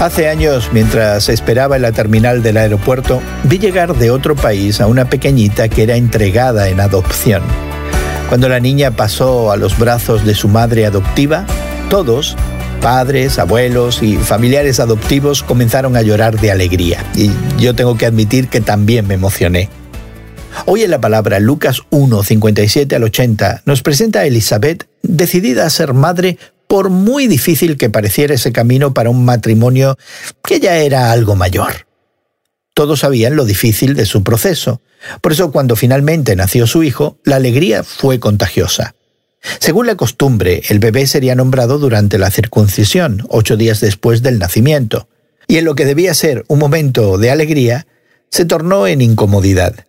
Hace años, mientras esperaba en la terminal del aeropuerto, vi llegar de otro país a una pequeñita que era entregada en adopción. Cuando la niña pasó a los brazos de su madre adoptiva, todos, padres, abuelos y familiares adoptivos comenzaron a llorar de alegría. Y yo tengo que admitir que también me emocioné. Hoy en la palabra Lucas 1, 57 al 80 nos presenta a Elizabeth decidida a ser madre por muy difícil que pareciera ese camino para un matrimonio que ya era algo mayor. Todos sabían lo difícil de su proceso. Por eso cuando finalmente nació su hijo, la alegría fue contagiosa. Según la costumbre, el bebé sería nombrado durante la circuncisión, ocho días después del nacimiento, y en lo que debía ser un momento de alegría, se tornó en incomodidad.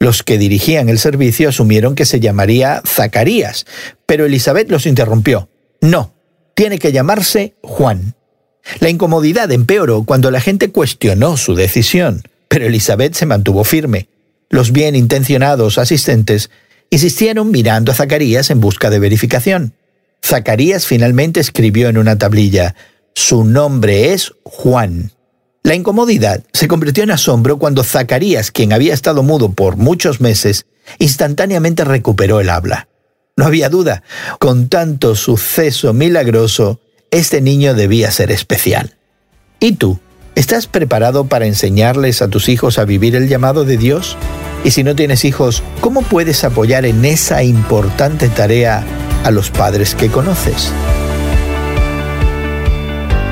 Los que dirigían el servicio asumieron que se llamaría Zacarías, pero Elizabeth los interrumpió. No, tiene que llamarse Juan. La incomodidad empeoró cuando la gente cuestionó su decisión, pero Elizabeth se mantuvo firme. Los bien intencionados asistentes insistieron mirando a Zacarías en busca de verificación. Zacarías finalmente escribió en una tablilla, Su nombre es Juan. La incomodidad se convirtió en asombro cuando Zacarías, quien había estado mudo por muchos meses, instantáneamente recuperó el habla. No había duda, con tanto suceso milagroso, este niño debía ser especial. ¿Y tú? ¿Estás preparado para enseñarles a tus hijos a vivir el llamado de Dios? Y si no tienes hijos, ¿cómo puedes apoyar en esa importante tarea a los padres que conoces?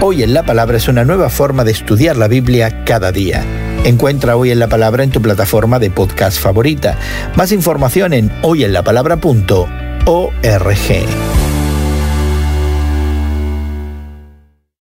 Hoy en la Palabra es una nueva forma de estudiar la Biblia cada día. Encuentra Hoy en la Palabra en tu plataforma de podcast favorita. Más información en hoyenlapalabra.org org.